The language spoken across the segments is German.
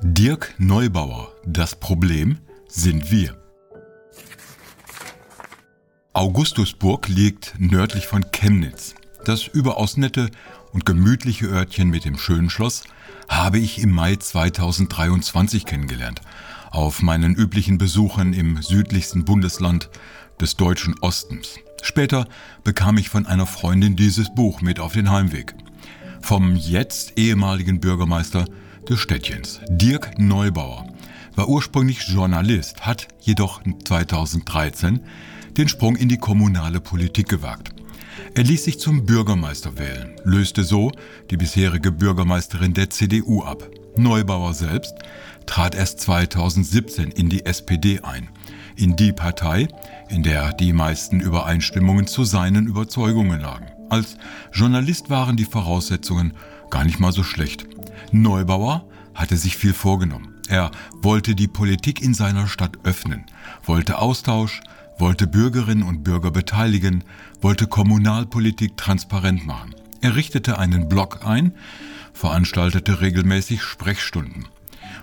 Dirk Neubauer, das Problem sind wir. Augustusburg liegt nördlich von Chemnitz. Das überaus nette und gemütliche Örtchen mit dem schönen Schloss habe ich im Mai 2023 kennengelernt, auf meinen üblichen Besuchen im südlichsten Bundesland des deutschen Ostens. Später bekam ich von einer Freundin dieses Buch mit auf den Heimweg. Vom jetzt ehemaligen Bürgermeister des Städtchens, Dirk Neubauer, war ursprünglich Journalist, hat jedoch 2013 den Sprung in die kommunale Politik gewagt. Er ließ sich zum Bürgermeister wählen, löste so die bisherige Bürgermeisterin der CDU ab. Neubauer selbst trat erst 2017 in die SPD ein, in die Partei, in der die meisten Übereinstimmungen zu seinen Überzeugungen lagen. Als Journalist waren die Voraussetzungen gar nicht mal so schlecht. Neubauer hatte sich viel vorgenommen. Er wollte die Politik in seiner Stadt öffnen, wollte Austausch, wollte Bürgerinnen und Bürger beteiligen, wollte Kommunalpolitik transparent machen. Er richtete einen Blog ein, veranstaltete regelmäßig Sprechstunden.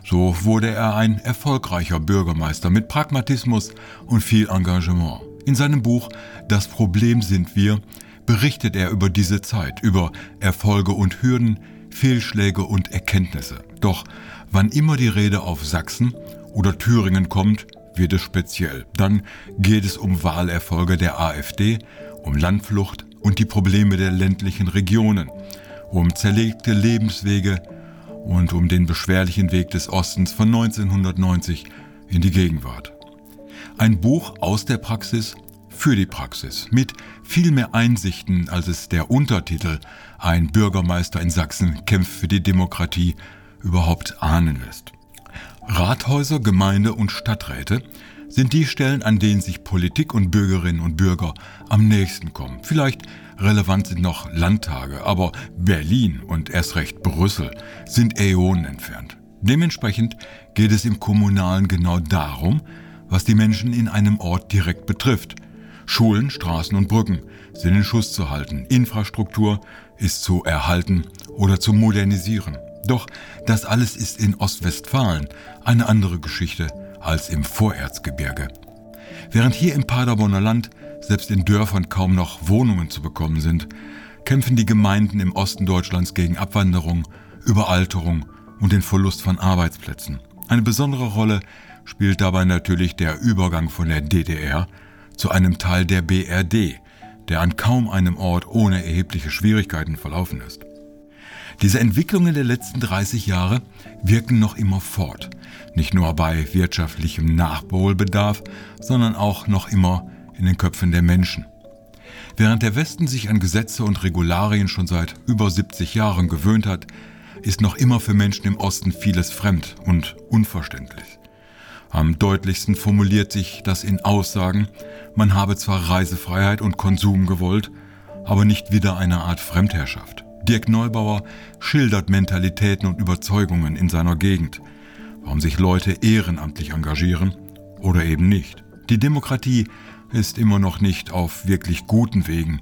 So wurde er ein erfolgreicher Bürgermeister mit Pragmatismus und viel Engagement. In seinem Buch Das Problem sind wir berichtet er über diese Zeit, über Erfolge und Hürden, Fehlschläge und Erkenntnisse. Doch wann immer die Rede auf Sachsen oder Thüringen kommt, wird es speziell. Dann geht es um Wahlerfolge der AfD, um Landflucht und die Probleme der ländlichen Regionen, um zerlegte Lebenswege und um den beschwerlichen Weg des Ostens von 1990 in die Gegenwart. Ein Buch aus der Praxis für die Praxis mit viel mehr Einsichten, als es der Untertitel Ein Bürgermeister in Sachsen kämpft für die Demokratie überhaupt ahnen lässt. Rathäuser, Gemeinde und Stadträte sind die Stellen, an denen sich Politik und Bürgerinnen und Bürger am nächsten kommen. Vielleicht relevant sind noch Landtage, aber Berlin und erst recht Brüssel sind Äonen entfernt. Dementsprechend geht es im Kommunalen genau darum, was die Menschen in einem Ort direkt betrifft. Schulen, Straßen und Brücken sind in Schuss zu halten. Infrastruktur ist zu erhalten oder zu modernisieren. Doch das alles ist in Ostwestfalen eine andere Geschichte als im Vorerzgebirge. Während hier im Paderborner Land selbst in Dörfern kaum noch Wohnungen zu bekommen sind, kämpfen die Gemeinden im Osten Deutschlands gegen Abwanderung, Überalterung und den Verlust von Arbeitsplätzen. Eine besondere Rolle spielt dabei natürlich der Übergang von der DDR zu einem Teil der BRD, der an kaum einem Ort ohne erhebliche Schwierigkeiten verlaufen ist. Diese Entwicklungen der letzten 30 Jahre wirken noch immer fort. Nicht nur bei wirtschaftlichem Nachholbedarf, sondern auch noch immer in den Köpfen der Menschen. Während der Westen sich an Gesetze und Regularien schon seit über 70 Jahren gewöhnt hat, ist noch immer für Menschen im Osten vieles fremd und unverständlich. Am deutlichsten formuliert sich das in Aussagen, man habe zwar Reisefreiheit und Konsum gewollt, aber nicht wieder eine Art Fremdherrschaft. Dirk Neubauer schildert Mentalitäten und Überzeugungen in seiner Gegend, warum sich Leute ehrenamtlich engagieren oder eben nicht. Die Demokratie ist immer noch nicht auf wirklich guten Wegen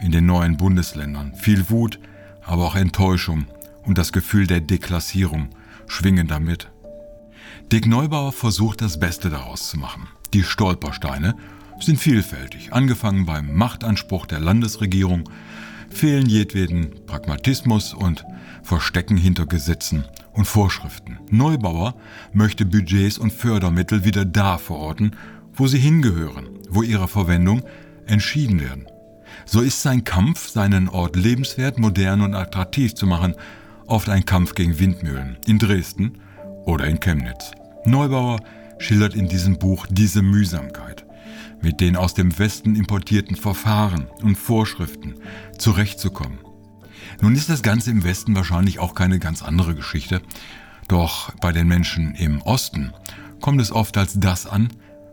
in den neuen Bundesländern. Viel Wut, aber auch Enttäuschung und das Gefühl der Deklassierung schwingen damit. Dick Neubauer versucht das Beste daraus zu machen. Die Stolpersteine sind vielfältig, angefangen beim Machtanspruch der Landesregierung fehlen jedweden Pragmatismus und Verstecken hinter Gesetzen und Vorschriften. Neubauer möchte Budgets und Fördermittel wieder da verorten, wo sie hingehören, wo ihre Verwendung entschieden werden. So ist sein Kampf, seinen Ort lebenswert, modern und attraktiv zu machen, oft ein Kampf gegen Windmühlen in Dresden oder in Chemnitz. Neubauer schildert in diesem Buch diese Mühsamkeit mit den aus dem Westen importierten Verfahren und Vorschriften zurechtzukommen. Nun ist das Ganze im Westen wahrscheinlich auch keine ganz andere Geschichte, doch bei den Menschen im Osten kommt es oft als das an,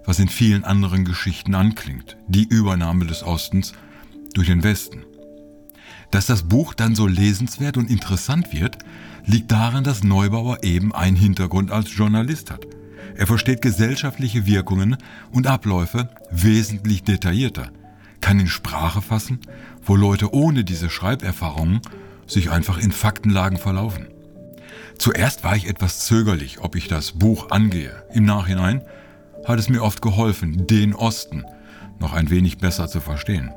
was in vielen anderen Geschichten anklingt, die Übernahme des Ostens durch den Westen. Dass das Buch dann so lesenswert und interessant wird, liegt daran, dass Neubauer eben einen Hintergrund als Journalist hat. Er versteht gesellschaftliche Wirkungen und Abläufe wesentlich detaillierter, kann in Sprache fassen, wo Leute ohne diese Schreiberfahrungen sich einfach in Faktenlagen verlaufen. Zuerst war ich etwas zögerlich, ob ich das Buch angehe. Im Nachhinein hat es mir oft geholfen, den Osten noch ein wenig besser zu verstehen.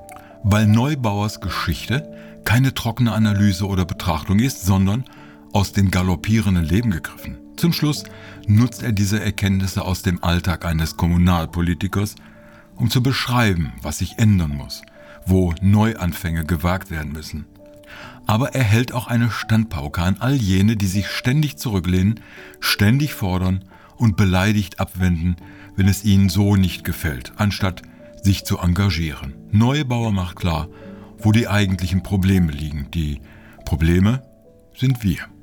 Weil Neubauers Geschichte keine trockene Analyse oder Betrachtung ist, sondern aus dem galoppierenden Leben gegriffen. Zum Schluss nutzt er diese Erkenntnisse aus dem Alltag eines Kommunalpolitikers, um zu beschreiben, was sich ändern muss, wo Neuanfänge gewagt werden müssen. Aber er hält auch eine Standpauke an all jene, die sich ständig zurücklehnen, ständig fordern und beleidigt abwenden, wenn es ihnen so nicht gefällt, anstatt sich zu engagieren. Neubauer macht klar, wo die eigentlichen Probleme liegen. Die Probleme sind wir.